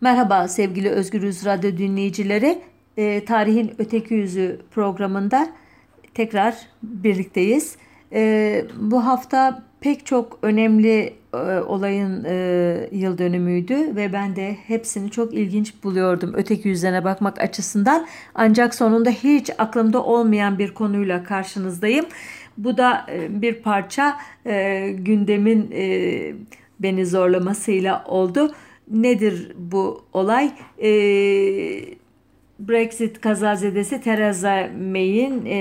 Merhaba sevgili Özgürüz Radyo dinleyicileri. E, Tarihin Öteki Yüzü programında tekrar birlikteyiz. E, bu hafta pek çok önemli e, olayın e, yıl dönümüydü ve ben de hepsini çok ilginç buluyordum öteki yüzlerine bakmak açısından. Ancak sonunda hiç aklımda olmayan bir konuyla karşınızdayım. Bu da e, bir parça e, gündemin e, beni zorlamasıyla oldu. Nedir bu olay? E, Brexit kazazedesi Theresa May'in e,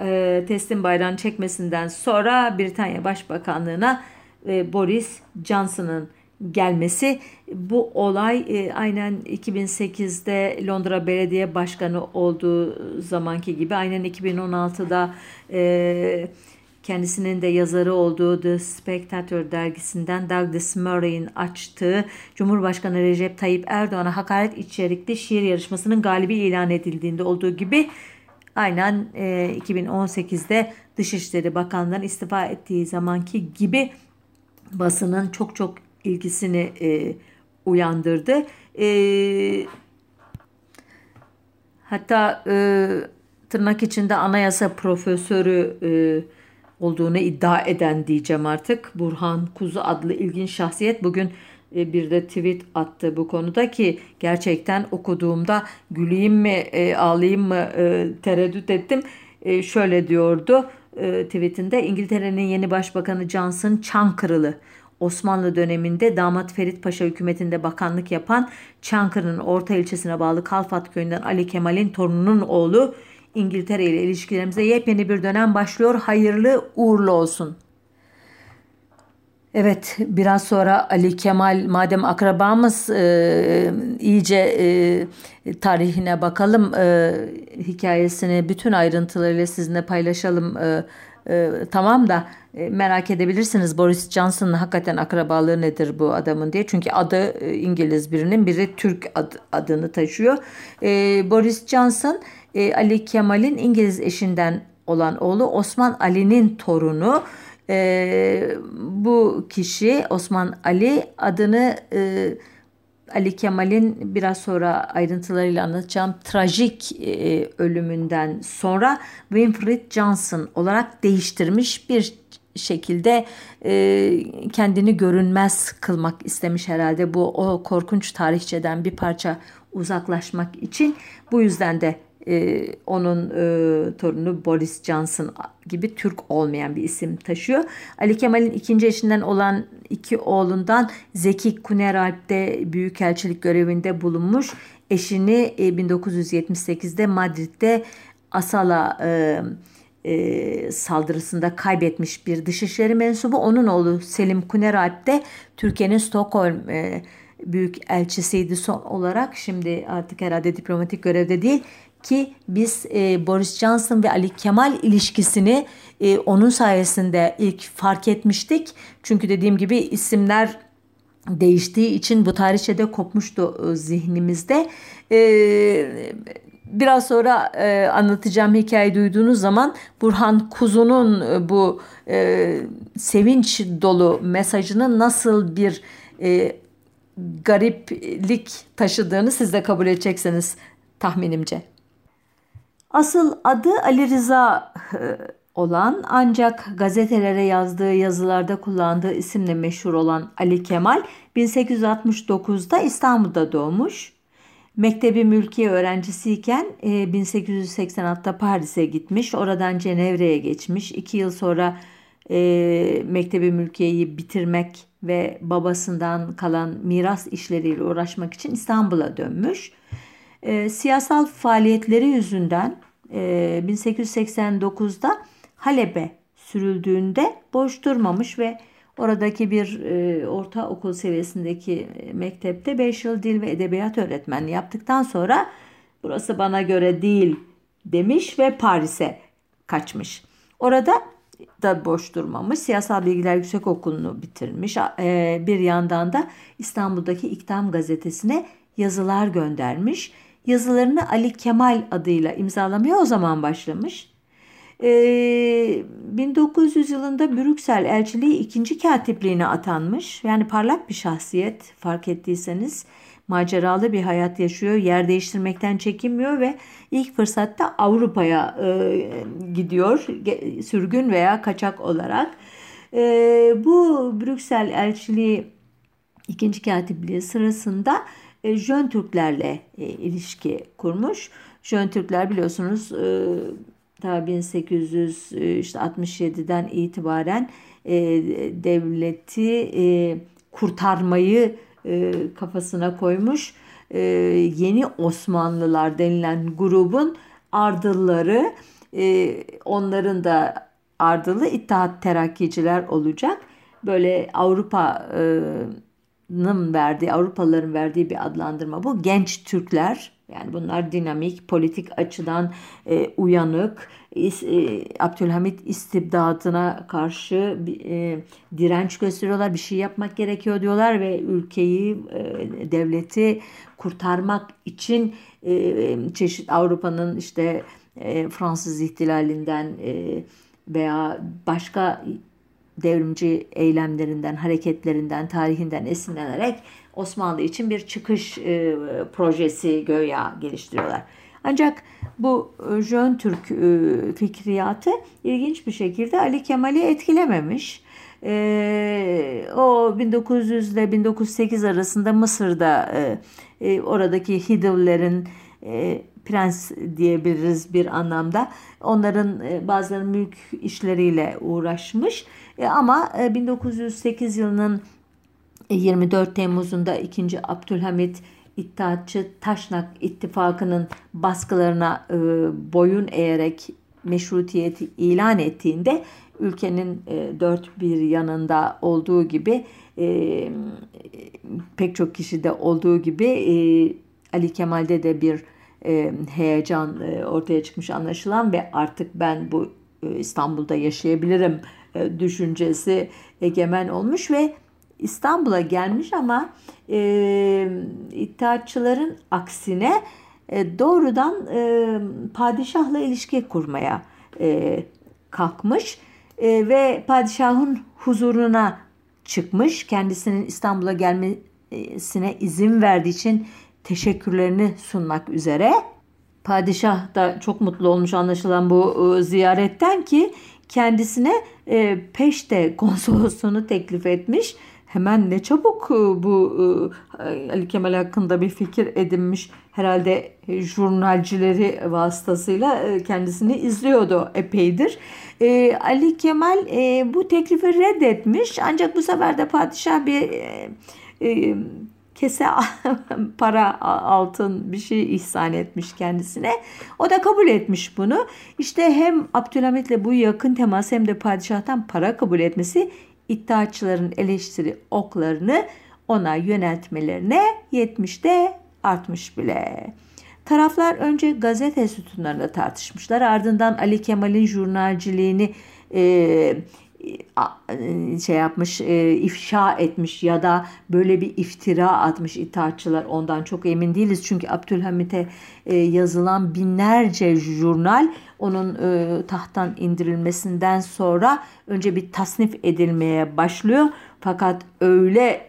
e, teslim bayrağını çekmesinden sonra Britanya Başbakanlığı'na e, Boris Johnson'ın gelmesi. Bu olay e, aynen 2008'de Londra Belediye Başkanı olduğu zamanki gibi aynen 2016'da e, kendisinin de yazarı olduğu The Spectator dergisinden Douglas Murray'in açtığı Cumhurbaşkanı Recep Tayyip Erdoğan'a hakaret içerikli şiir yarışmasının galibi ilan edildiğinde olduğu gibi aynen e, 2018'de Dışişleri Bakanlığı'nın istifa ettiği zamanki gibi basının çok çok ilgisini e, uyandırdı. E, hatta e, tırnak içinde anayasa profesörü e, olduğunu iddia eden diyeceğim artık. Burhan Kuzu adlı ilginç şahsiyet bugün e, bir de tweet attı bu konuda ki gerçekten okuduğumda güleyim mi e, ağlayayım mı e, tereddüt ettim. Şöyle diyordu tweetinde İngiltere'nin yeni başbakanı Johnson Çankırılı. Osmanlı döneminde damat Ferit Paşa hükümetinde bakanlık yapan Çankırı'nın orta ilçesine bağlı Kalfat köyünden Ali Kemal'in torununun oğlu İngiltere ile ilişkilerimize yepyeni bir dönem başlıyor. Hayırlı uğurlu olsun. Evet biraz sonra Ali Kemal madem akrabamız e, iyice e, tarihine bakalım e, hikayesini bütün ayrıntılarıyla sizinle paylaşalım e, e, tamam da e, merak edebilirsiniz Boris Johnson'ın hakikaten akrabalığı nedir bu adamın diye çünkü adı e, İngiliz birinin biri Türk ad, adını taşıyor e, Boris Johnson e, Ali Kemal'in İngiliz eşinden olan oğlu Osman Ali'nin torunu. E, bu kişi Osman Ali adını e, Ali Kemal'in biraz sonra ayrıntılarıyla anlatacağım trajik e, ölümünden sonra Winfred Johnson olarak değiştirmiş bir şekilde e, kendini görünmez kılmak istemiş herhalde bu o korkunç tarihçeden bir parça uzaklaşmak için. Bu yüzden de e, onun e, torunu Boris Johnson gibi Türk olmayan bir isim taşıyor. Ali Kemal'in ikinci eşinden olan iki oğlundan Zeki Kuneralp'te büyükelçilik görevinde bulunmuş. Eşini e, 1978'de Madrid'de Asala e, e, saldırısında kaybetmiş bir dışişleri mensubu. Onun oğlu Selim Kuneralp de Türkiye'nin Stockholm e, büyük elçisiydi son olarak. Şimdi artık herhalde diplomatik görevde değil ki biz e, Boris Johnson ve Ali Kemal ilişkisini e, onun sayesinde ilk fark etmiştik. Çünkü dediğim gibi isimler değiştiği için bu tarihçede kopmuştu e, zihnimizde. E, biraz sonra e, anlatacağım hikayeyi duyduğunuz zaman Burhan Kuzu'nun e, bu e, sevinç dolu mesajının nasıl bir e, gariplik taşıdığını siz de kabul edeceksiniz tahminimce. Asıl adı Ali Rıza e, olan ancak gazetelere yazdığı yazılarda kullandığı isimle meşhur olan Ali Kemal 1869'da İstanbul'da doğmuş. Mektebi mülkiye öğrencisiyken 1886'da e, Paris'e gitmiş. Oradan Cenevre'ye geçmiş. İki yıl sonra e, Mektebi mülkiyeyi bitirmek ve babasından kalan miras işleriyle uğraşmak için İstanbul'a dönmüş. E, siyasal faaliyetleri yüzünden 1889'da Halep'e sürüldüğünde boş durmamış ve oradaki bir e, ortaokul seviyesindeki mektepte 5 yıl dil ve edebiyat öğretmenliği yaptıktan sonra burası bana göre değil demiş ve Paris'e kaçmış. Orada da boş durmamış. Siyasal Bilgiler Yüksek Okulu'nu bitirmiş. E, bir yandan da İstanbul'daki İktam gazetesine yazılar göndermiş yazılarını Ali Kemal adıyla imzalamaya o zaman başlamış. 1900 yılında Brüksel elçiliği ikinci katipliğine atanmış. Yani parlak bir şahsiyet fark ettiyseniz maceralı bir hayat yaşıyor. Yer değiştirmekten çekinmiyor ve ilk fırsatta Avrupa'ya e, gidiyor. Sürgün veya kaçak olarak. E, bu Brüksel elçiliği ikinci katipliği sırasında e, Jön Türklerle e, ilişki kurmuş. Jön Türkler biliyorsunuz e, ta 1867'den itibaren e, devleti e, kurtarmayı e, kafasına koymuş. E, yeni Osmanlılar denilen grubun ardılları e, onların da ardılı İttihat Terakkiciler olacak. Böyle Avrupa'nın verdiği, Avrupalıların verdiği bir adlandırma bu. Genç Türkler yani bunlar dinamik, politik açıdan e, uyanık, e, Abdülhamit istibdadına karşı e, direnç gösteriyorlar. Bir şey yapmak gerekiyor diyorlar ve ülkeyi, e, devleti kurtarmak için e, çeşit Avrupa'nın işte e, Fransız ihtilalinden e, veya başka devrimci eylemlerinden, hareketlerinden, tarihinden esinlenerek Osmanlı için bir çıkış e, projesi göya geliştiriyorlar. Ancak bu e, Jön Türk e, fikriyatı ilginç bir şekilde Ali Kemal'i etkilememiş. E, o 1900 ile 1908 arasında Mısır'da e, e, oradaki Hidivlerin e, prens diyebiliriz bir anlamda. Onların e, bazılarının mülk işleriyle uğraşmış. E, ama e, 1908 yılının 24 Temmuz'unda 2. Abdülhamit İttihatçı Taşnak İttifakı'nın baskılarına e, boyun eğerek meşrutiyeti ilan ettiğinde ülkenin e, dört bir yanında olduğu gibi e, pek çok kişide olduğu gibi e, Ali Kemal'de de bir e, heyecan e, ortaya çıkmış anlaşılan ve artık ben bu e, İstanbul'da yaşayabilirim düşüncesi egemen olmuş ve İstanbul'a gelmiş ama e, İttihatçıların aksine e, doğrudan e, padişahla ilişki kurmaya e, kalkmış e, ve padişahın huzuruna çıkmış. Kendisinin İstanbul'a gelmesine izin verdiği için teşekkürlerini sunmak üzere. Padişah da çok mutlu olmuş anlaşılan bu e, ziyaretten ki kendisine e, peşte konsolosluğunu teklif etmiş hemen ne çabuk e, bu Ali Kemal hakkında bir fikir edinmiş herhalde jurnalcileri vasıtasıyla kendisini izliyordu epeydir. Ali Kemal bu teklifi reddetmiş ancak bu sefer de padişah bir kese para altın bir şey ihsan etmiş kendisine. O da kabul etmiş bunu. İşte hem Abdülhamit'le bu yakın temas hem de padişahtan para kabul etmesi iddiaçıların eleştiri oklarını ona yöneltmelerine 70'te artmış bile. Taraflar önce gazete sütunlarında tartışmışlar. Ardından Ali Kemal'in jurnalciliğini e, şey yapmış, e, ifşa etmiş ya da böyle bir iftira atmış itaatçılar ondan çok emin değiliz. Çünkü Abdülhamit'e e, yazılan binlerce jurnal onun e, tahttan indirilmesinden sonra önce bir tasnif edilmeye başlıyor. Fakat öyle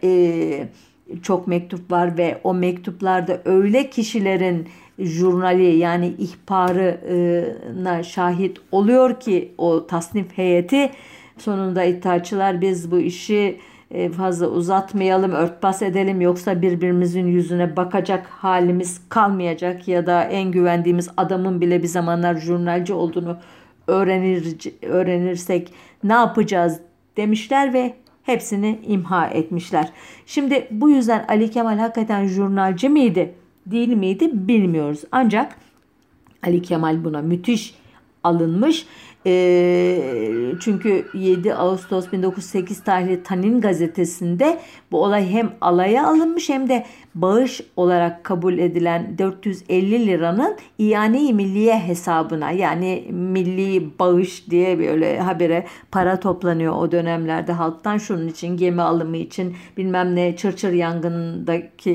çok mektup var ve o mektuplarda öyle kişilerin jurnali yani ihbarına şahit oluyor ki o tasnif heyeti Sonunda iddiaçılar biz bu işi e, fazla uzatmayalım, örtbas edelim yoksa birbirimizin yüzüne bakacak halimiz kalmayacak ya da en güvendiğimiz adamın bile bir zamanlar jurnalci olduğunu öğrenir, öğrenirsek ne yapacağız demişler ve hepsini imha etmişler. Şimdi bu yüzden Ali Kemal hakikaten jurnalci miydi, değil miydi bilmiyoruz. Ancak Ali Kemal buna müthiş alınmış e, çünkü 7 Ağustos 1908 tarihli Tanin gazetesinde bu olay hem alaya alınmış hem de bağış olarak kabul edilen 450 liranın iane-i milliye hesabına yani milli bağış diye böyle habere para toplanıyor o dönemlerde. Halktan şunun için gemi alımı için bilmem ne çırçır yangınındaki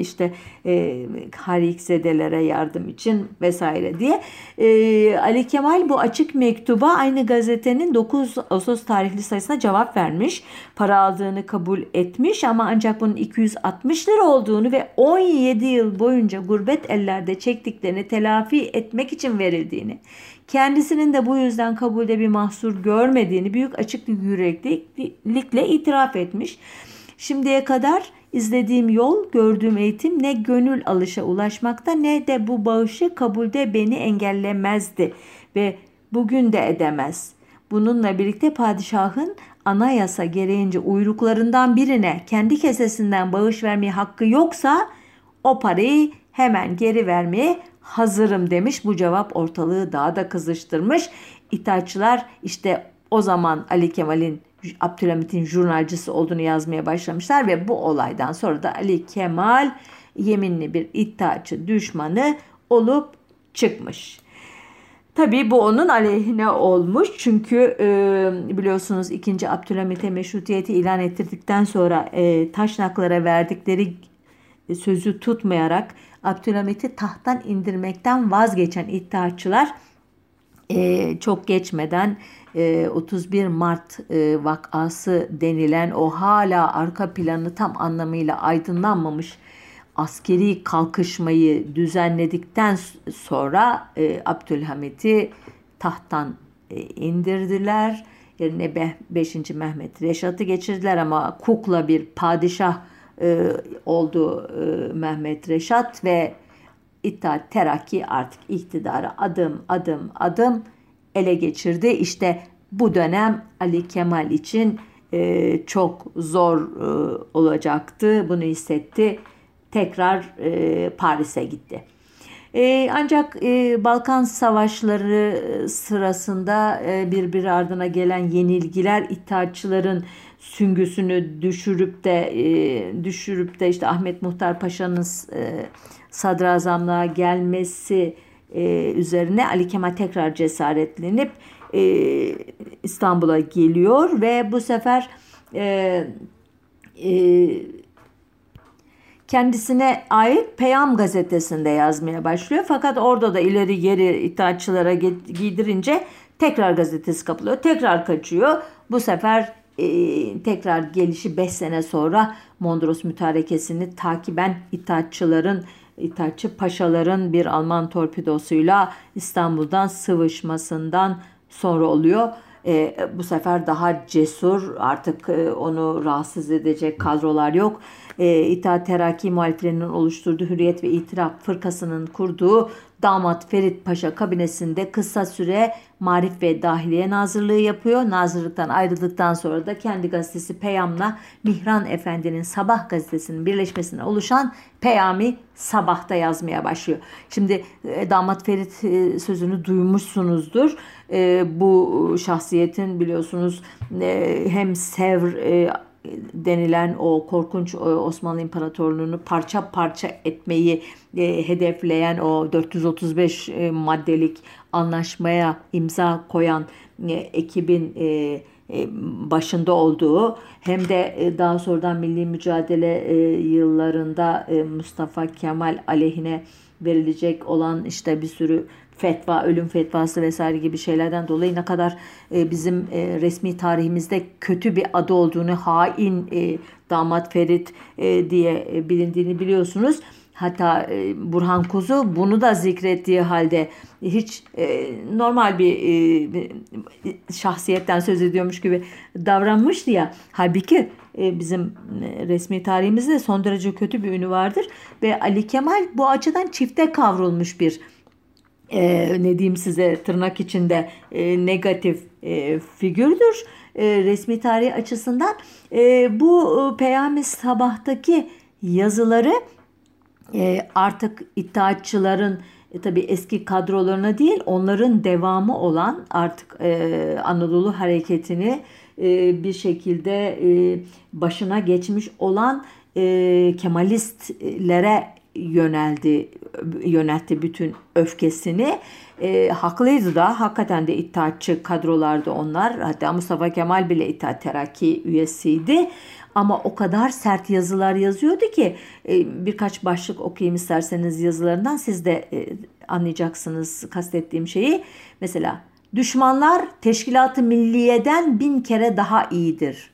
işte e, harikzedelere yardım için vesaire diye. E, Ali Kemal bu açık mektuba aynı gazetenin 9 Ağustos tarihli sayısına cevap vermiş. Para aldığını kabul etmiş ama ancak bunun 260 lira olduğunu ve 17 yıl boyunca gurbet ellerde çektiklerini telafi etmek için verildiğini, kendisinin de bu yüzden kabulde bir mahsur görmediğini büyük açıklık yüreklilikle itiraf etmiş. Şimdiye kadar izlediğim yol, gördüğüm eğitim ne gönül alışa ulaşmakta ne de bu bağışı kabulde beni engellemezdi ve bugün de edemez. Bununla birlikte padişahın anayasa gereğince uyruklarından birine kendi kesesinden bağış vermeye hakkı yoksa o parayı hemen geri vermeye hazırım demiş. Bu cevap ortalığı daha da kızıştırmış. İthaççılar işte o zaman Ali Kemal'in Abdülhamit'in jurnalcisi olduğunu yazmaya başlamışlar ve bu olaydan sonra da Ali Kemal yeminli bir iddiaçı düşmanı olup çıkmış. Tabii bu onun aleyhine olmuş çünkü e, biliyorsunuz 2. Abdülhamit'e meşrutiyeti ilan ettirdikten sonra e, Taşnaklara verdikleri sözü tutmayarak Abdülhamit'i tahttan indirmekten vazgeçen iddiaçılar e, çok geçmeden 31 e, Mart e, vakası denilen o hala arka planı tam anlamıyla aydınlanmamış askeri kalkışmayı düzenledikten sonra e, Abdülhamit'i tahttan indirdiler. Yerine 5. Mehmet Reşat'ı geçirdiler ama kukla bir padişah oldu Mehmet Reşat ve İttihat Terakki artık iktidarı adım adım adım ele geçirdi. İşte bu dönem Ali Kemal için e, çok zor e, olacaktı. Bunu hissetti. Tekrar e, Paris'e gitti. E, ancak e, Balkan Savaşları sırasında e, birbiri ardına gelen yenilgiler İttihatçıların süngüsünü düşürüp de e, düşürüp de işte Ahmet Muhtar Paşa'nın e, sadrazamlığa gelmesi e, üzerine Ali Kemal tekrar cesaretlenip e, İstanbul'a geliyor ve bu sefer e, e, kendisine ait Peyam gazetesinde yazmaya başlıyor. Fakat orada da ileri geri itaatçılara giydirince tekrar gazetesi kapılıyor. Tekrar kaçıyor. Bu sefer e, tekrar gelişi 5 sene sonra Mondros mütarekesini takiben itaatçıların İthaççı paşaların bir Alman torpidosuyla İstanbul'dan sıvışmasından sonra oluyor. E, bu sefer daha cesur artık e, onu rahatsız edecek kadrolar yok. E, İttihat Terakki muhaliflerinin oluşturduğu Hürriyet ve İtiraf Fırkası'nın kurduğu damat Ferit Paşa kabinesinde kısa süre Marif ve Dahiliye Nazırlığı yapıyor. Nazırlıktan ayrıldıktan sonra da kendi gazetesi Peyam'la Mihran Efendi'nin Sabah gazetesinin birleşmesine oluşan Peyami Sabah'ta yazmaya başlıyor. Şimdi e, damat Ferit e, sözünü duymuşsunuzdur. E, bu şahsiyetin biliyorsunuz hem Sevr denilen o korkunç Osmanlı İmparatorluğunu parça parça etmeyi e, hedefleyen o 435 e, maddelik anlaşmaya imza koyan e, ekibin e, e, başında olduğu hem de e, daha sonradan milli mücadele e, yıllarında e, Mustafa Kemal aleyhine verilecek olan işte bir sürü fetva, ölüm fetvası vesaire gibi şeylerden dolayı ne kadar e, bizim e, resmi tarihimizde kötü bir adı olduğunu, hain e, damat Ferit e, diye e, bilindiğini biliyorsunuz. Hatta e, Burhan Kuzu bunu da zikrettiği halde hiç e, normal bir e, şahsiyetten söz ediyormuş gibi davranmıştı ya. Halbuki e, bizim e, resmi tarihimizde son derece kötü bir ünü vardır. Ve Ali Kemal bu açıdan çifte kavrulmuş bir e, ne diyeyim size tırnak içinde e, negatif e, figürdür e, resmi tarih açısından. E, bu e, Peyami Sabah'taki yazıları e, artık iddiaçıların e, tabi eski kadrolarına değil onların devamı olan artık e, Anadolu hareketini e, bir şekilde e, başına geçmiş olan e, Kemalistlere yöneldi yöneltti bütün öfkesini. E, haklıydı da hakikaten de iddiatçı kadrolardı onlar. Hatta Mustafa Kemal bile İttihat Terakki üyesiydi. ama o kadar sert yazılar yazıyordu ki e, birkaç başlık okuyayım isterseniz yazılarından siz de e, anlayacaksınız kastettiğim şeyi. Mesela düşmanlar teşkilatı milliyeden bin kere daha iyidir.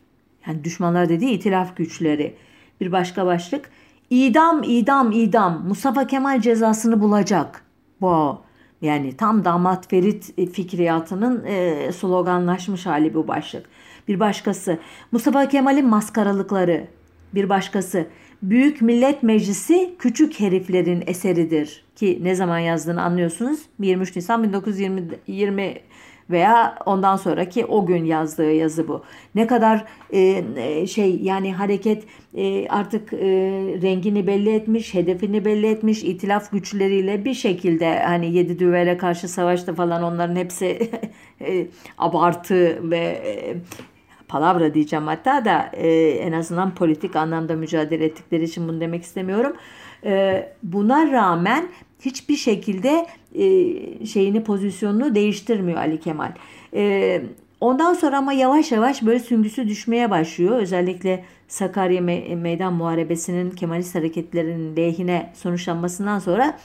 Yani düşmanlar dediği itilaf güçleri. Bir başka başlık idam idam idam Mustafa Kemal cezasını bulacak. Wow. Yani tam damat Ferit fikriyatının e, sloganlaşmış hali bu başlık. Bir başkası Mustafa Kemal'in maskaralıkları. Bir başkası Büyük Millet Meclisi küçük heriflerin eseridir. Ki ne zaman yazdığını anlıyorsunuz. 23 Nisan 1920 veya ondan sonraki o gün yazdığı yazı bu. Ne kadar e, e, şey yani hareket e, artık e, rengini belli etmiş, hedefini belli etmiş, itilaf güçleriyle bir şekilde hani yedi düvele karşı savaştı falan onların hepsi e, abartı ve e, palavra diyeceğim hatta da e, en azından politik anlamda mücadele ettikleri için bunu demek istemiyorum. E, buna rağmen hiçbir şekilde e, şeyini pozisyonunu değiştirmiyor Ali Kemal. E, ondan sonra ama yavaş yavaş böyle süngüsü düşmeye başlıyor. Özellikle Sakarya Me- Meydan Muharebesi'nin Kemalist hareketlerinin lehine sonuçlanmasından sonra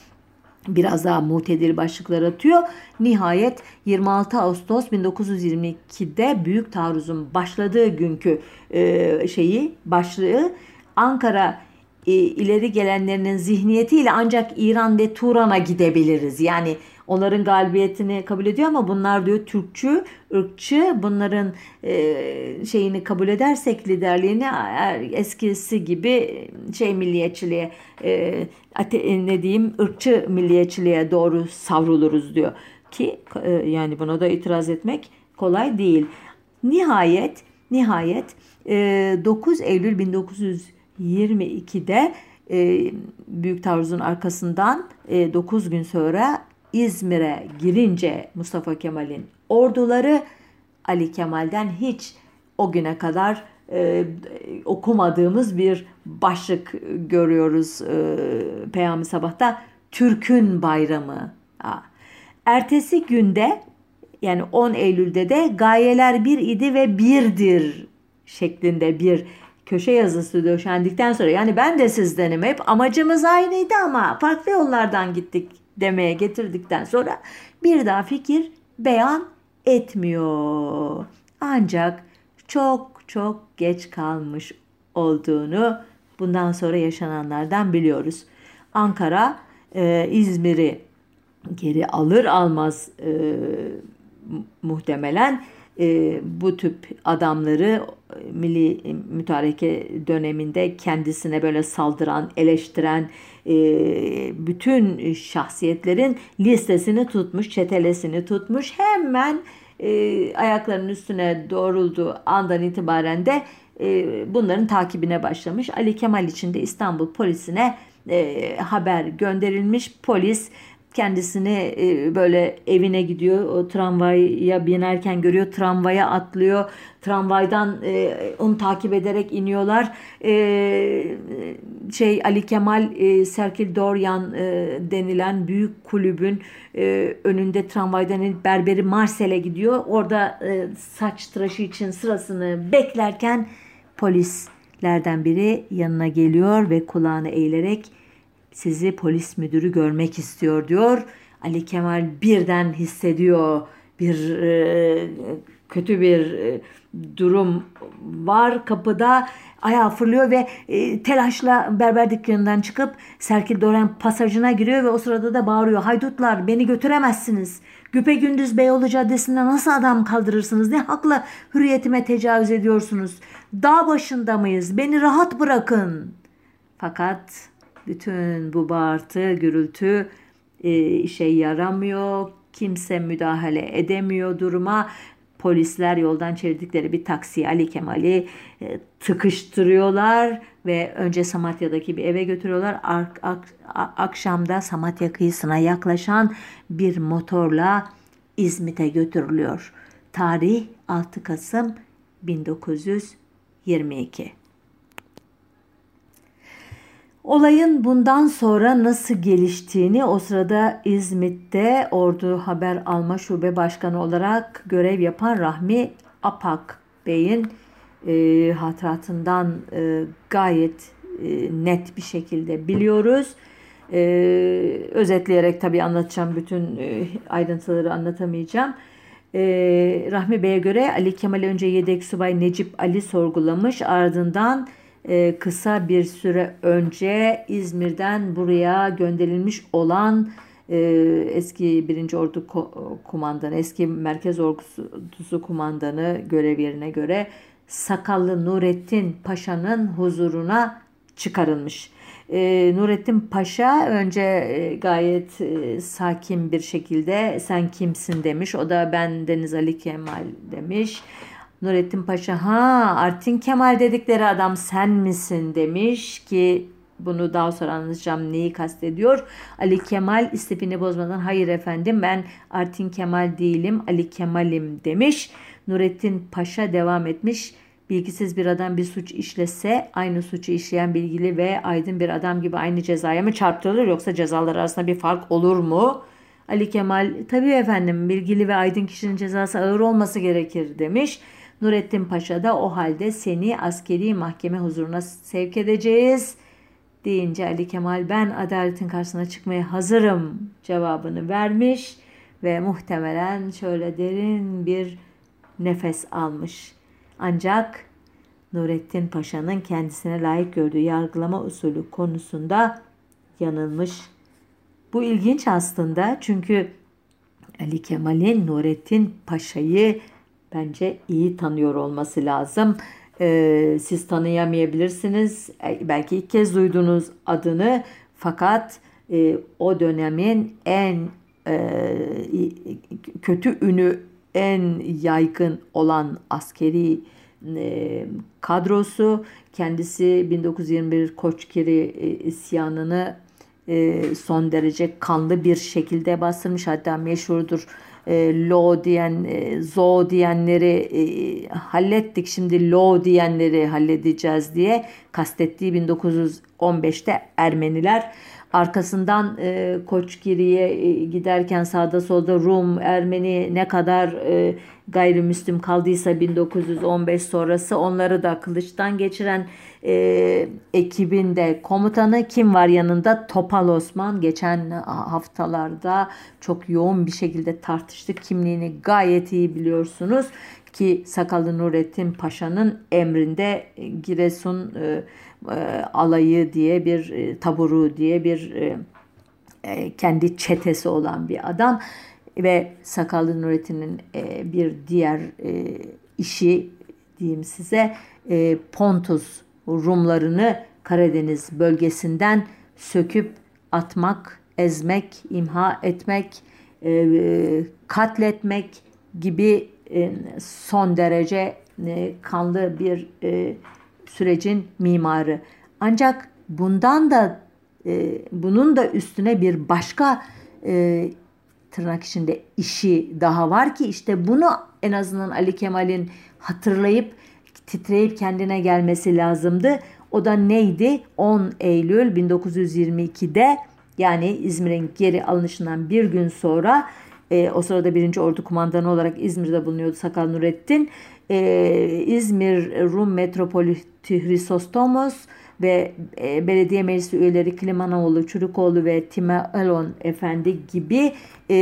biraz daha mutedil başlıklar atıyor. Nihayet 26 Ağustos 1922'de Büyük Taarruz'un başladığı günkü e, şeyi başlığı Ankara ileri gelenlerinin zihniyetiyle ancak İran ve Turan'a gidebiliriz. Yani onların galibiyetini kabul ediyor ama bunlar diyor Türkçü, ırkçı. Bunların e, şeyini kabul edersek liderliğini eskisi gibi şey milliyetçiliğe e, ate, ne diyeyim ırkçı milliyetçiliğe doğru savruluruz diyor. Ki e, yani buna da itiraz etmek kolay değil. Nihayet nihayet e, 9 Eylül 1900 22'de e, Büyük Taarruz'un arkasından e, 9 gün sonra İzmir'e girince Mustafa Kemal'in orduları Ali Kemal'den hiç o güne kadar e, okumadığımız bir başlık görüyoruz e, Peyami Sabah'ta. Türk'ün bayramı. Ha. Ertesi günde yani 10 Eylül'de de gayeler bir idi ve birdir şeklinde bir köşe yazısı döşendikten sonra yani ben de sizdenim hep amacımız aynıydı ama farklı yollardan gittik demeye getirdikten sonra bir daha fikir beyan etmiyor. Ancak çok çok geç kalmış olduğunu bundan sonra yaşananlardan biliyoruz. Ankara e, İzmir'i geri alır almaz e, muhtemelen e, bu tip adamları milli mütareke döneminde kendisine böyle saldıran, eleştiren e, bütün şahsiyetlerin listesini tutmuş, çetelesini tutmuş. Hemen e, ayaklarının üstüne doğrulduğu andan itibaren de e, bunların takibine başlamış. Ali Kemal için de İstanbul polisine e, haber gönderilmiş. Polis kendisini e, böyle evine gidiyor. O tramvaya binerken görüyor. Tramvaya atlıyor. Tramvaydan e, onu takip ederek iniyorlar. E, şey Ali Kemal Serkil Doryan denilen büyük kulübün önünde tramvaydan inip berberi Marsel'e gidiyor. Orada saç tıraşı için sırasını beklerken polislerden biri yanına geliyor ve kulağını eğilerek sizi polis müdürü görmek istiyor diyor. Ali Kemal birden hissediyor bir e, kötü bir e, durum var kapıda ayağı fırlıyor ve e, telaşla berber dükkanından çıkıp Serkil Doren pasajına giriyor ve o sırada da bağırıyor. Haydutlar beni götüremezsiniz. Güpe gündüz Beyoğlu Caddesi'nde nasıl adam kaldırırsınız? Ne hakla hürriyetime tecavüz ediyorsunuz? Dağ başında mıyız? Beni rahat bırakın. Fakat bütün bu bağırtı, gürültü e, işe yaramıyor. Kimse müdahale edemiyor duruma. Polisler yoldan çevirdikleri bir taksi Ali Kemal'i e, tıkıştırıyorlar ve önce Samatya'daki bir eve götürüyorlar. Ak, ak, akşamda Samatya kıyısına yaklaşan bir motorla İzmit'e götürülüyor. Tarih 6 Kasım 1922. Olayın bundan sonra nasıl geliştiğini o sırada İzmit'te Ordu Haber Alma Şube Başkanı olarak görev yapan Rahmi Apak Bey'in e, hatıratından e, gayet e, net bir şekilde biliyoruz. E, özetleyerek tabii anlatacağım bütün e, ayrıntıları anlatamayacağım. E, Rahmi Bey'e göre Ali Kemal önce yedek subay Necip Ali sorgulamış ardından e, kısa bir süre önce İzmir'den buraya gönderilmiş olan e, eski birinci Ordu Kumandanı, eski Merkez Ordusu Kumandanı görev yerine göre Sakallı Nurettin Paşa'nın huzuruna çıkarılmış. E, Nurettin Paşa önce e, gayet e, sakin bir şekilde sen kimsin demiş. O da ben Deniz Ali Kemal demiş. Nurettin Paşa ha Artin Kemal dedikleri adam sen misin demiş ki bunu daha sonra anlatacağım neyi kastediyor. Ali Kemal istifini bozmadan hayır efendim ben Artin Kemal değilim Ali Kemal'im demiş. Nurettin Paşa devam etmiş. Bilgisiz bir adam bir suç işlese aynı suçu işleyen bilgili ve aydın bir adam gibi aynı cezaya mı çarptırılır yoksa cezalar arasında bir fark olur mu? Ali Kemal tabii efendim bilgili ve aydın kişinin cezası ağır olması gerekir demiş. Nurettin Paşa da o halde seni askeri mahkeme huzuruna sevk edeceğiz deyince Ali Kemal ben adaletin karşısına çıkmaya hazırım cevabını vermiş ve muhtemelen şöyle derin bir nefes almış. Ancak Nurettin Paşa'nın kendisine layık gördüğü yargılama usulü konusunda yanılmış. Bu ilginç aslında çünkü Ali Kemal'in Nurettin Paşa'yı bence iyi tanıyor olması lazım. Ee, siz tanıyamayabilirsiniz. E, belki ilk kez duydunuz adını fakat e, o dönemin en e, kötü ünü en yaygın olan askeri kadrosu. Kendisi 1921 Koçkiri isyanını son derece kanlı bir şekilde bastırmış. Hatta meşhurdur e, lo diyen, e, zo diyenleri e, hallettik. Şimdi lo diyenleri halledeceğiz diye kastettiği 1915'te Ermeniler Arkasından e, Koçgiri'ye e, giderken sağda solda Rum, Ermeni ne kadar e, gayrimüslim kaldıysa 1915 sonrası onları da kılıçtan geçiren e, ekibin de komutanı kim var yanında? Topal Osman. Geçen haftalarda çok yoğun bir şekilde tartıştık. Kimliğini gayet iyi biliyorsunuz ki Sakallı Nurettin Paşa'nın emrinde Giresun e, e, alayı diye bir e, taburu diye bir e, e, kendi çetesi olan bir adam ve Sakallı Nurettin'in e, bir diğer e, işi diyeyim size e, Pontus Rumlarını Karadeniz bölgesinden söküp atmak, ezmek, imha etmek, e, katletmek gibi e, son derece e, kanlı bir e, sürecin mimarı. Ancak bundan da e, bunun da üstüne bir başka e, tırnak içinde işi daha var ki işte bunu en azından Ali Kemal'in hatırlayıp titreyip kendine gelmesi lazımdı. O da neydi? 10 Eylül 1922'de yani İzmir'in geri alınışından bir gün sonra e, o sırada birinci Ordu Kumandanı olarak İzmir'de bulunuyordu Sakal Nurettin. E, İzmir Rum Metropoliti Hrisostomos ve e, belediye meclisi üyeleri Klimanoğlu, Çurukoğlu ve Timelon Efendi gibi e,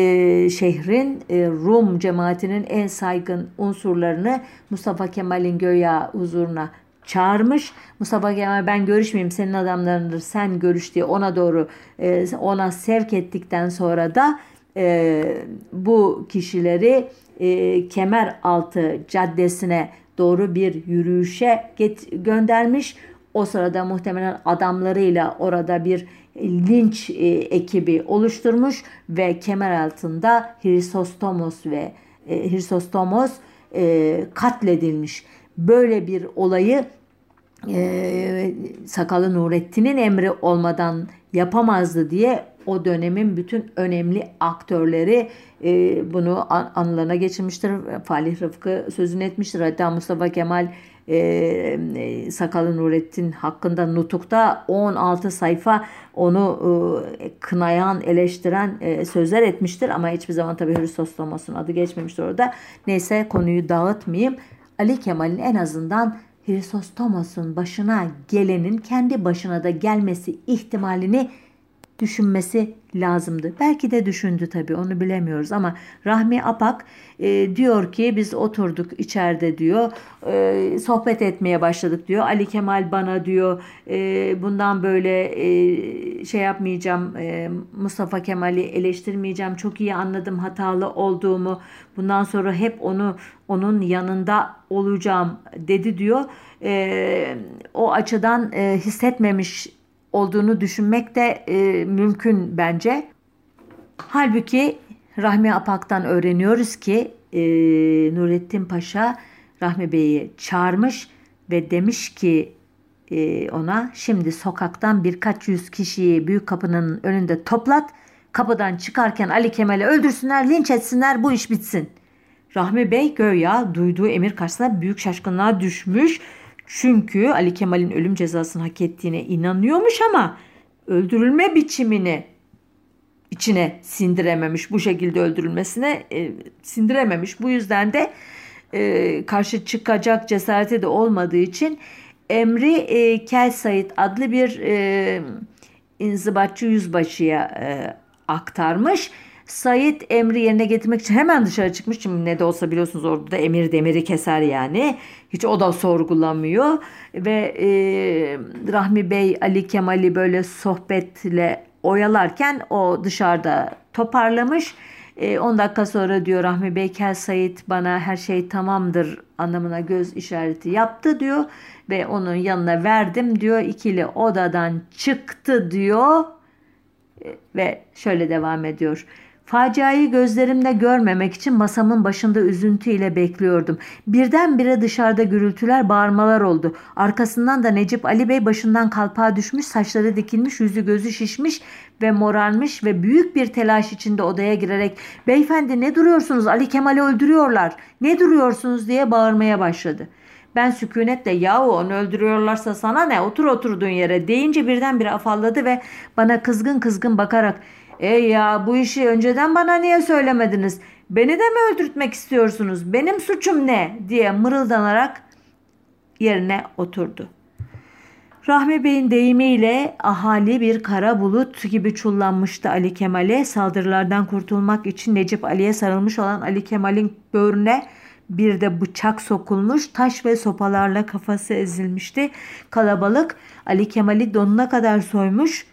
şehrin e, Rum cemaatinin en saygın unsurlarını Mustafa Kemal'in göya huzuruna çağırmış. Mustafa Kemal ben görüşmeyeyim senin adamlarındır sen görüş diye ona doğru e, ona sevk ettikten sonra da e, bu kişileri e, Kemeraltı Caddesi'ne doğru bir yürüyüşe get, göndermiş. O sırada muhtemelen adamlarıyla orada bir linç e, ekibi oluşturmuş ve kemer altında Hrisostomos ve e, Hrisostomos e, katledilmiş. Böyle bir olayı e, Sakalı Nurettin'in emri olmadan yapamazdı diye o dönemin bütün önemli aktörleri e, bunu an, anılarına geçirmiştir. Falih Rıfkı sözünü etmiştir. Hatta Mustafa Kemal e, e, Sakalı Nurettin hakkında Nutuk'ta 16 sayfa onu e, kınayan, eleştiren e, sözler etmiştir. Ama hiçbir zaman tabii Hristostomas'ın adı geçmemiştir orada. Neyse konuyu dağıtmayayım. Ali Kemal'in en azından Hristostomos'un başına gelenin kendi başına da gelmesi ihtimalini düşünmesi lazımdı. Belki de düşündü tabii onu bilemiyoruz ama Rahmi Apak e, diyor ki biz oturduk içeride diyor e, sohbet etmeye başladık diyor. Ali Kemal bana diyor e, bundan böyle e, şey yapmayacağım e, Mustafa Kemal'i eleştirmeyeceğim. Çok iyi anladım hatalı olduğumu. Bundan sonra hep onu onun yanında olacağım dedi diyor. E, o açıdan e, hissetmemiş olduğunu düşünmek de e, mümkün bence. Halbuki Rahmi Apak'tan öğreniyoruz ki e, Nurettin Paşa Rahmi Bey'i çağırmış ve demiş ki e, ona şimdi sokaktan birkaç yüz kişiyi büyük kapının önünde toplat. Kapıdan çıkarken Ali Kemal'i öldürsünler, linç etsinler, bu iş bitsin. Rahmi Bey göya duyduğu emir karşısında büyük şaşkınlığa düşmüş çünkü Ali Kemal'in ölüm cezasını hak ettiğine inanıyormuş ama öldürülme biçimini içine sindirememiş. Bu şekilde öldürülmesine e, sindirememiş. Bu yüzden de e, karşı çıkacak cesareti de olmadığı için Emri e, Kel Said adlı bir e, inzibatçı yüzbaşıya e, aktarmış. Said emri yerine getirmek için hemen dışarı çıkmış. Şimdi ne de olsa biliyorsunuz orada da emir demiri keser yani. Hiç o da sorgulamıyor. Ve e, Rahmi Bey Ali Kemal'i böyle sohbetle oyalarken o dışarıda toparlamış. E, 10 dakika sonra diyor Rahmi Bey Kel Said bana her şey tamamdır anlamına göz işareti yaptı diyor. Ve onun yanına verdim diyor. ikili odadan çıktı diyor. E, ve şöyle devam ediyor. Faciayı gözlerimde görmemek için masamın başında üzüntüyle bekliyordum. Birdenbire dışarıda gürültüler, bağırmalar oldu. Arkasından da Necip Ali Bey başından kalpağa düşmüş, saçları dikilmiş, yüzü gözü şişmiş ve morarmış ve büyük bir telaş içinde odaya girerek ''Beyefendi ne duruyorsunuz? Ali Kemal'i öldürüyorlar. Ne duruyorsunuz?'' diye bağırmaya başladı. Ben sükunetle yahu onu öldürüyorlarsa sana ne otur oturduğun yere deyince birdenbire afalladı ve bana kızgın kızgın bakarak Ey ya bu işi önceden bana niye söylemediniz? Beni de mi öldürtmek istiyorsunuz? Benim suçum ne? diye mırıldanarak yerine oturdu. Rahmi Bey'in deyimiyle ahali bir kara bulut gibi çullanmıştı Ali Kemal'e. Saldırılardan kurtulmak için Necip Ali'ye sarılmış olan Ali Kemal'in böğrüne bir de bıçak sokulmuş, taş ve sopalarla kafası ezilmişti. Kalabalık Ali Kemal'i donuna kadar soymuş,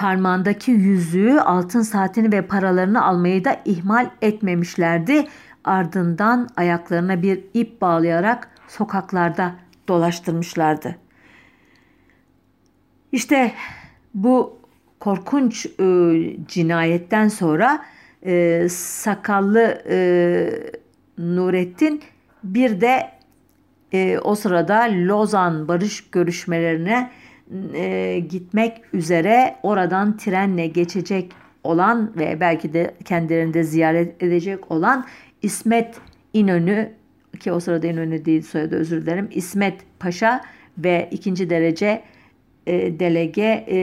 Parmağındaki yüzüğü, altın saatini ve paralarını almayı da ihmal etmemişlerdi. Ardından ayaklarına bir ip bağlayarak sokaklarda dolaştırmışlardı. İşte bu korkunç e, cinayetten sonra e, sakallı e, Nurettin bir de e, o sırada Lozan barış görüşmelerine e, gitmek üzere oradan trenle geçecek olan ve belki de kendilerini ziyaret edecek olan İsmet İnönü ki o sırada İnönü değil soyadı özür dilerim İsmet Paşa ve ikinci derece e, delege e,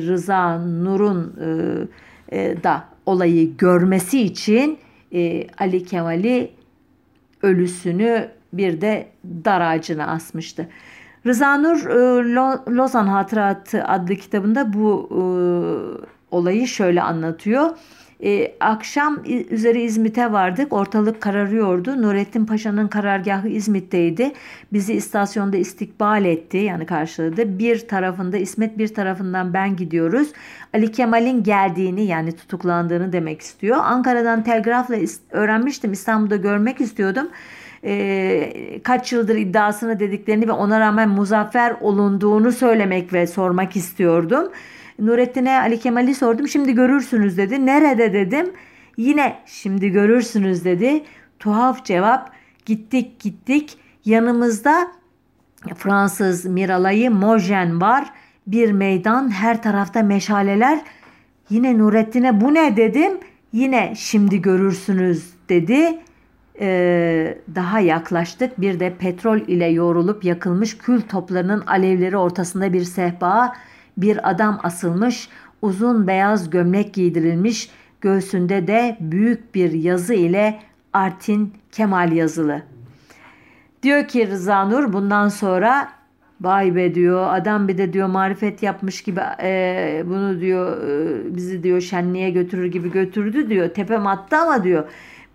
Rıza Nur'un e, e, da olayı görmesi için e, Ali Kemal'i ölüsünü bir de dar ağacına asmıştı. Rıza Nur e, Lozan Hatıratı adlı kitabında bu e, olayı şöyle anlatıyor. E, akşam üzeri İzmit'e vardık. Ortalık kararıyordu. Nurettin Paşa'nın karargahı İzmit'teydi. Bizi istasyonda istikbal etti. Yani karşıladı. Bir tarafında İsmet bir tarafından ben gidiyoruz. Ali Kemal'in geldiğini yani tutuklandığını demek istiyor. Ankara'dan telgrafla öğrenmiştim. İstanbul'da görmek istiyordum e, kaç yıldır iddiasını dediklerini ve ona rağmen muzaffer olunduğunu söylemek ve sormak istiyordum. Nurettin'e Ali Kemal'i sordum. Şimdi görürsünüz dedi. Nerede dedim. Yine şimdi görürsünüz dedi. Tuhaf cevap. Gittik gittik. Yanımızda Fransız Miralay'ı Mojen var. Bir meydan her tarafta meşaleler. Yine Nurettin'e bu ne dedim. Yine şimdi görürsünüz dedi e, daha yaklaştık. Bir de petrol ile yoğrulup yakılmış kül toplarının alevleri ortasında bir sehpa, bir adam asılmış, uzun beyaz gömlek giydirilmiş, göğsünde de büyük bir yazı ile Artin Kemal yazılı. Diyor ki Rıza Nur bundan sonra vay be diyor adam bir de diyor marifet yapmış gibi e, bunu diyor e, bizi diyor şenliğe götürür gibi götürdü diyor. Tepem attı ama diyor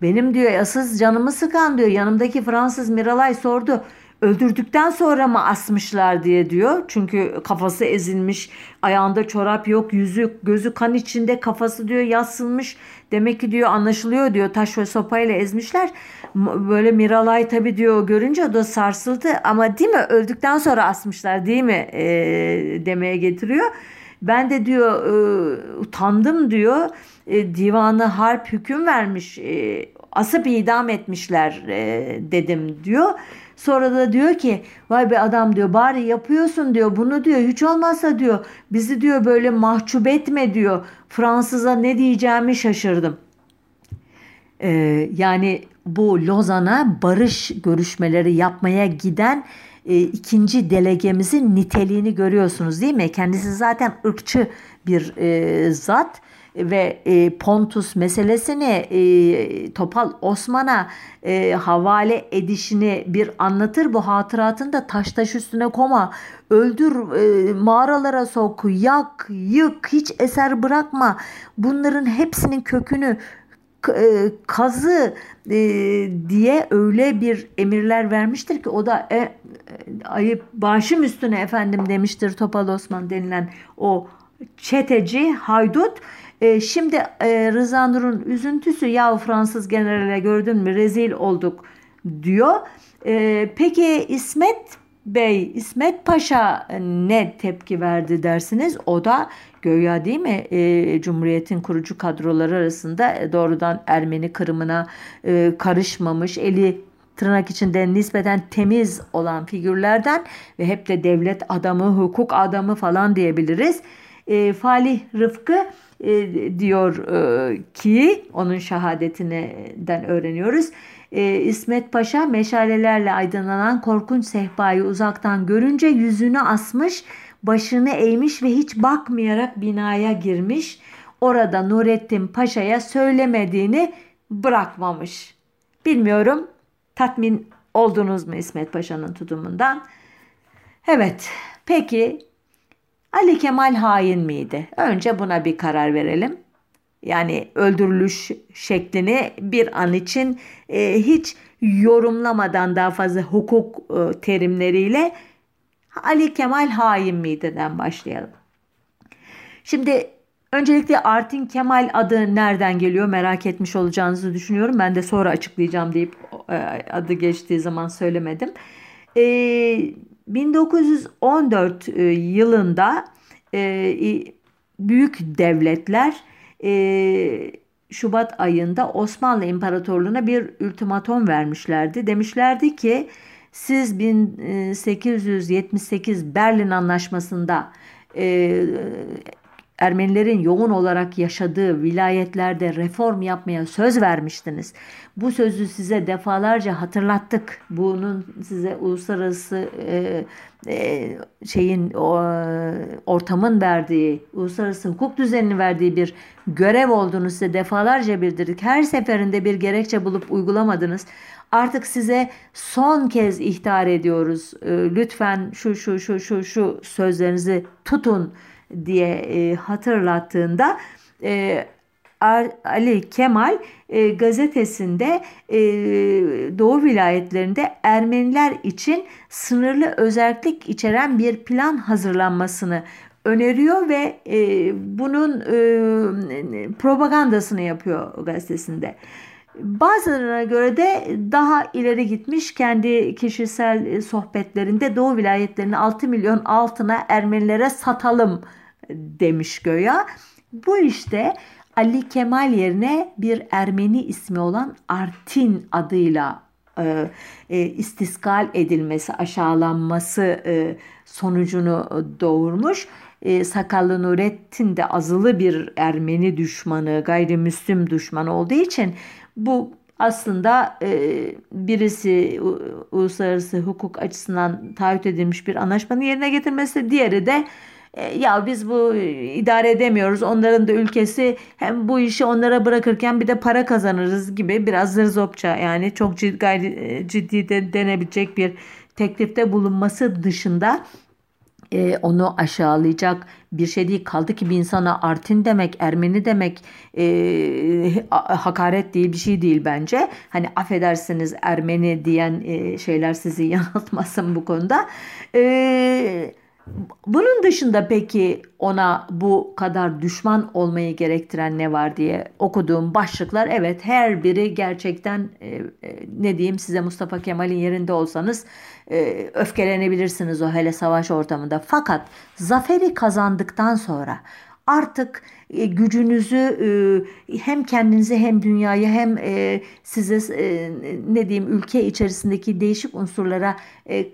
benim diyor asıl canımı sıkan diyor yanımdaki Fransız Miralay sordu öldürdükten sonra mı asmışlar diye diyor. Çünkü kafası ezilmiş, ayağında çorap yok, yüzü gözü kan içinde, kafası diyor yassılmış. Demek ki diyor anlaşılıyor diyor taş ve sopayla ezmişler. Böyle Miralay tabi diyor görünce o da sarsıldı ama değil mi öldükten sonra asmışlar değil mi e, demeye getiriyor. Ben de diyor e, utandım diyor. E, divanı harp hüküm vermiş. E, asıp idam etmişler e, dedim diyor. Sonra da diyor ki vay be adam diyor bari yapıyorsun diyor bunu diyor hiç olmazsa diyor bizi diyor böyle mahcup etme diyor. Fransız'a ne diyeceğimi şaşırdım. Ee, yani bu Lozan'a barış görüşmeleri yapmaya giden e, ikinci delegemizin niteliğini görüyorsunuz değil mi? Kendisi zaten ırkçı bir e, zat ve e, Pontus meselesini e, Topal Osman'a e, havale edişini bir anlatır. Bu hatıratında taş taş üstüne koma, öldür, e, mağaralara sok, yak, yık, hiç eser bırakma. Bunların hepsinin kökünü kazı e, diye öyle bir emirler vermiştir ki o da e, e, ayıp başım üstüne efendim demiştir Topal Osman denilen o çeteci haydut e, şimdi e, Rıza Nur'un üzüntüsü ya Fransız generale gördün mü rezil olduk diyor. E, peki İsmet Bey, İsmet Paşa ne tepki verdi dersiniz? O da göya değil mi e, Cumhuriyet'in kurucu kadroları arasında doğrudan Ermeni kırımına e, karışmamış, eli tırnak içinde nispeten temiz olan figürlerden ve hep de devlet adamı, hukuk adamı falan diyebiliriz. E, Falih Rıfkı e, diyor e, ki onun şehadetinden öğreniyoruz. E, İsmet Paşa meşalelerle aydınlanan korkunç sehpayı uzaktan görünce yüzünü asmış, başını eğmiş ve hiç bakmayarak binaya girmiş. Orada Nurettin Paşa'ya söylemediğini bırakmamış. Bilmiyorum tatmin oldunuz mu İsmet Paşa'nın tutumundan? Evet peki Ali Kemal hain miydi? Önce buna bir karar verelim. Yani öldürülüş şeklini bir an için e, hiç yorumlamadan daha fazla hukuk e, terimleriyle Ali Kemal hain miydiden başlayalım. Şimdi öncelikle Artin Kemal adı nereden geliyor merak etmiş olacağınızı düşünüyorum. Ben de sonra açıklayacağım deyip e, adı geçtiği zaman söylemedim. Eee 1914 e, yılında e, büyük devletler e, Şubat ayında Osmanlı İmparatorluğu'na bir ultimatom vermişlerdi. Demişlerdi ki siz 1878 Berlin Anlaşması'nda Ermenilerin yoğun olarak yaşadığı vilayetlerde reform yapmaya söz vermiştiniz. Bu sözü size defalarca hatırlattık. Bunun size uluslararası e, e, şeyin o, ortamın verdiği, uluslararası hukuk düzeninin verdiği bir görev olduğunu size defalarca bildirdik. Her seferinde bir gerekçe bulup uygulamadınız. Artık size son kez ihtar ediyoruz. E, lütfen şu şu şu şu şu sözlerinizi tutun diye e, hatırlattığında e, Ali Kemal e, gazetesinde Doğu vilayetlerinde Ermeniler için sınırlı özellik içeren bir plan hazırlanmasını öneriyor ve bunun propagandasını yapıyor gazetesinde. Bazılarına göre de daha ileri gitmiş kendi kişisel sohbetlerinde Doğu vilayetlerini 6 milyon altına Ermenilere satalım demiş göya. Bu işte Ali Kemal yerine bir Ermeni ismi olan Artin adıyla e, e, istiskal edilmesi, aşağılanması e, sonucunu doğurmuş. E, Sakallı Nurettin de azılı bir Ermeni düşmanı, gayrimüslim düşmanı olduğu için bu aslında e, birisi uluslararası hukuk açısından taahhüt edilmiş bir anlaşmanın yerine getirmesi, diğeri de e, ya biz bu idare edemiyoruz. Onların da ülkesi hem bu işi onlara bırakırken bir de para kazanırız gibi biraz zırzopça yani çok ciddi, e, ciddi de denebilecek bir teklifte bulunması dışında e, onu aşağılayacak bir şey değil. Kaldı ki bir insana Artin demek, Ermeni demek e, hakaret değil bir şey değil bence. Hani affedersiniz Ermeni diyen e, şeyler sizi yanıltmasın bu konuda. Eee bunun dışında peki ona bu kadar düşman olmayı gerektiren ne var diye okuduğum başlıklar evet her biri gerçekten e, e, ne diyeyim size Mustafa Kemal'in yerinde olsanız e, öfkelenebilirsiniz o hele savaş ortamında. Fakat zaferi kazandıktan sonra artık e, gücünüzü e, hem kendinizi hem dünyayı hem size ne diyeyim ülke içerisindeki değişik unsurlara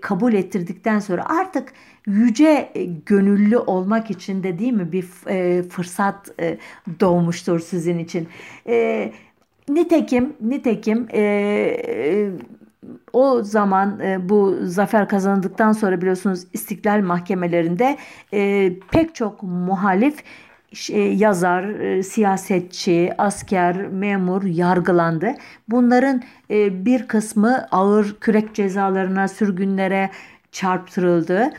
kabul ettirdikten sonra artık yüce e, gönüllü olmak için de değil mi bir e, fırsat e, doğmuştur sizin için. Nitekim nitekim o zaman bu zafer kazandıktan sonra biliyorsunuz istiklal mahkemelerinde pek çok muhalif yazar, siyasetçi, asker, memur yargılandı. Bunların bir kısmı ağır kürek cezalarına, sürgünlere çarptırıldı.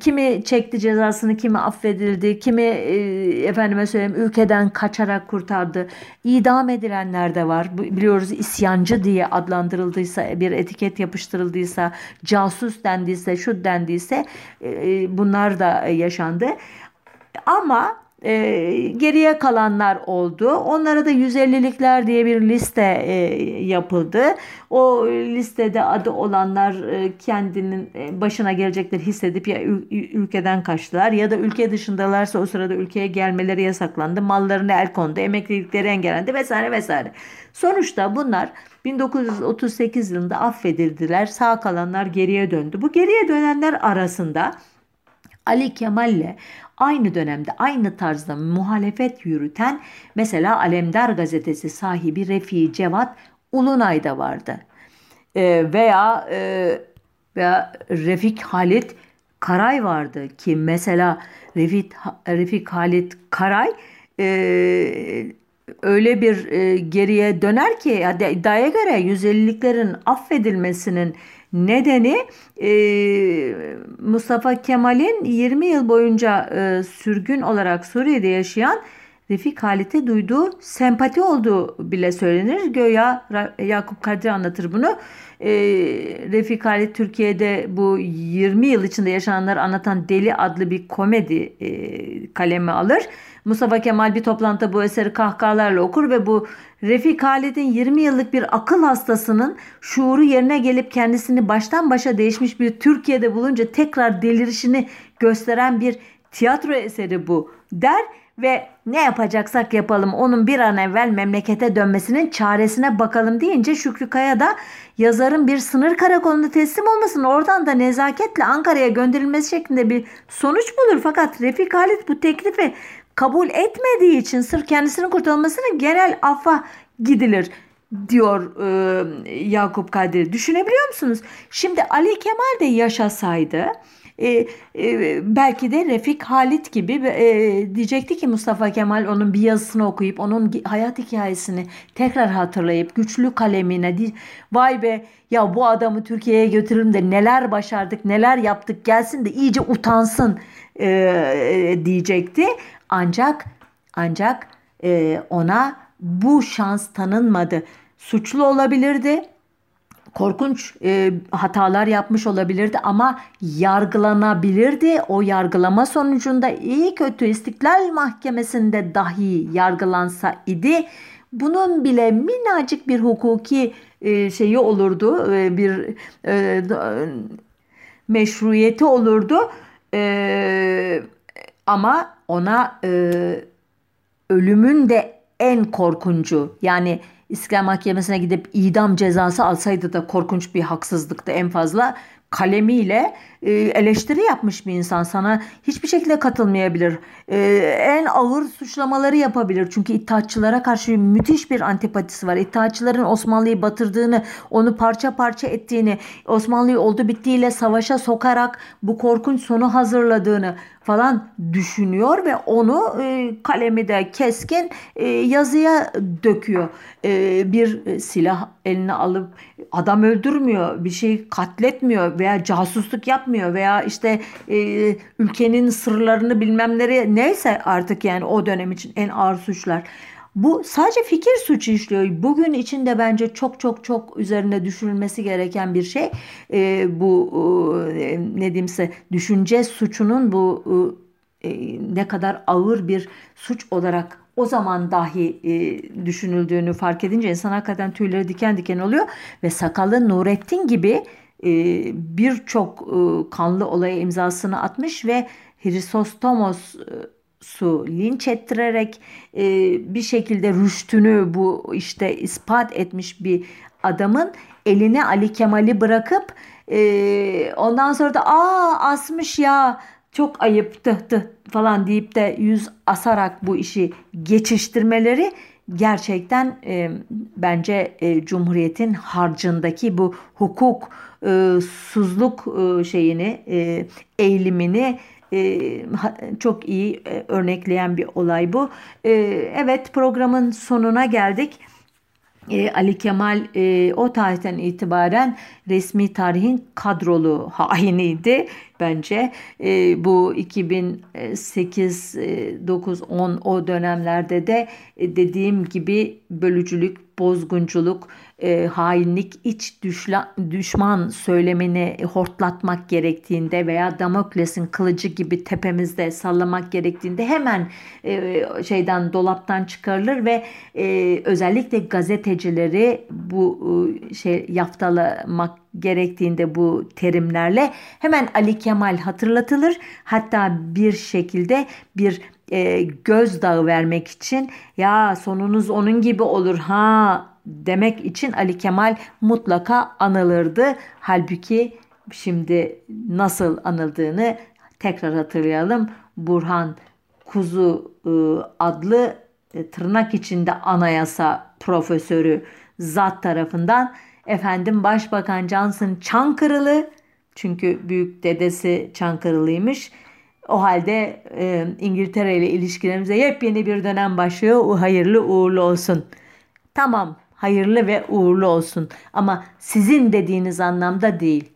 Kimi çekti cezasını, kimi affedildi, kimi efendime söyleyeyim ülkeden kaçarak kurtardı. İdam edilenler de var. Biliyoruz isyancı diye adlandırıldıysa, bir etiket yapıştırıldıysa, casus dendiyse, şu dendiyse bunlar da yaşandı. Ama e, geriye kalanlar oldu. Onlara da 150'likler diye bir liste e, yapıldı. O listede adı olanlar e, kendinin e, başına gelecekleri hissedip ya ülkeden kaçtılar ya da ülke dışındalarsa o sırada ülkeye gelmeleri yasaklandı. Mallarına el kondu, emeklilikleri engellendi vesaire vesaire. Sonuçta bunlar 1938 yılında affedildiler. Sağ kalanlar geriye döndü. Bu geriye dönenler arasında Ali Kemal'le aynı dönemde aynı tarzda muhalefet yürüten mesela Alemdar gazetesi sahibi Refi Cevat Ulunay da vardı. E, veya e, veya Refik Halit Karay vardı ki mesela Refik, Refik Halit Karay e, öyle bir e, geriye döner ki iddiaya göre 150'liklerin affedilmesinin Nedeni e, Mustafa Kemal'in 20 yıl boyunca e, sürgün olarak Suriye'de yaşayan Refik Halit'e duyduğu sempati olduğu bile söylenir. Göya Yakup Kadri anlatır bunu. E, Refik Halit Türkiye'de bu 20 yıl içinde yaşananları anlatan Deli adlı bir komedi e, kaleme alır. Mustafa Kemal bir toplantıda bu eseri kahkahalarla okur ve bu Refik Halit'in 20 yıllık bir akıl hastasının şuuru yerine gelip kendisini baştan başa değişmiş bir Türkiye'de bulunca tekrar delirişini gösteren bir tiyatro eseri bu der ve ne yapacaksak yapalım onun bir an evvel memlekete dönmesinin çaresine bakalım deyince Şükrü Kaya da yazarın bir sınır karakolunda teslim olmasını oradan da nezaketle Ankara'ya gönderilmesi şeklinde bir sonuç bulur. Fakat Refik Halit bu teklifi kabul etmediği için sırf kendisinin kurtulmasını genel affa gidilir diyor e, Yakup Kadri. Düşünebiliyor musunuz? Şimdi Ali Kemal de yaşasaydı e, e, belki de Refik Halit gibi e, diyecekti ki Mustafa Kemal onun bir yazısını okuyup onun hayat hikayesini tekrar hatırlayıp güçlü kalemine vay be ya bu adamı Türkiye'ye götürürüm de neler başardık neler yaptık gelsin de iyice utansın e, diyecekti. Ancak ancak e, ona bu şans tanınmadı. Suçlu olabilirdi. Korkunç e, hatalar yapmış olabilirdi ama yargılanabilirdi. O yargılama sonucunda iyi kötü İstiklal Mahkemesi'nde dahi yargılansa idi. Bunun bile minnacık bir hukuki e, şeyi olurdu, e, bir e, meşruiyeti olurdu. E, ama ona e, ölümün de en korkuncu yani İstiklal Mahkemesi'ne gidip idam cezası alsaydı da korkunç bir haksızlıktı en fazla. Kalemiyle eleştiri yapmış bir insan sana hiçbir şekilde katılmayabilir. E, en ağır suçlamaları yapabilir. Çünkü İttihatçılara karşı müthiş bir antipatisi var. İttihatçıların Osmanlı'yı batırdığını, onu parça parça ettiğini, Osmanlı'yı oldu bittiğiyle savaşa sokarak bu korkunç sonu hazırladığını falan düşünüyor ve onu e, kalemi de keskin e, yazıya döküyor. E, bir silah eline alıp adam öldürmüyor, bir şey katletmiyor veya casusluk yapmıyor veya işte e, ülkenin sırlarını bilmemleri neyse artık yani o dönem için en ağır suçlar. Bu sadece fikir suçu işliyor. Bugün içinde bence çok çok çok üzerine düşünülmesi gereken bir şey. E, bu e, ne diyeyimse düşünce suçunun bu e, ne kadar ağır bir suç olarak o zaman dahi e, düşünüldüğünü fark edince insan hakikaten tüyleri diken diken oluyor ve sakalı Nurettin gibi e, birçok e, kanlı olaya imzasını atmış ve Hristostomos e, linç ettirerek e, bir şekilde rüştünü bu işte ispat etmiş bir adamın eline Ali Kemal'i bırakıp e, ondan sonra da aa asmış ya çok ayıp tı tı falan deyip de yüz asarak bu işi geçiştirmeleri gerçekten e, bence e, Cumhuriyet'in harcındaki bu hukuk e, suzluk e, şeyini e, eğilimini e, çok iyi e, örnekleyen bir olay bu. E, evet programın sonuna geldik. E, Ali Kemal e, o tarihten itibaren resmi tarihin kadrolu hainiydi bence. E, bu 2008, 9, 10 o dönemlerde de e, dediğim gibi bölücülük, bozgunculuk, e, hainlik, iç düşla, düşman söylemini hortlatmak gerektiğinde veya Damokles'in kılıcı gibi tepemizde sallamak gerektiğinde hemen e, şeyden dolaptan çıkarılır ve e, özellikle gazetecileri bu e, şey yaftalamak gerektiğinde bu terimlerle hemen Ali Kemal hatırlatılır. Hatta bir şekilde bir e, gözdağı vermek için ya sonunuz onun gibi olur ha demek için Ali Kemal mutlaka anılırdı. Halbuki şimdi nasıl anıldığını tekrar hatırlayalım. Burhan Kuzu e, adlı e, tırnak içinde anayasa profesörü zat tarafından efendim Başbakan Johnson Çankırılı çünkü büyük dedesi Çankırılıymış. O halde e, İngiltere ile ilişkilerimize yepyeni bir dönem başlıyor. O hayırlı uğurlu olsun. Tamam hayırlı ve uğurlu olsun ama sizin dediğiniz anlamda değil.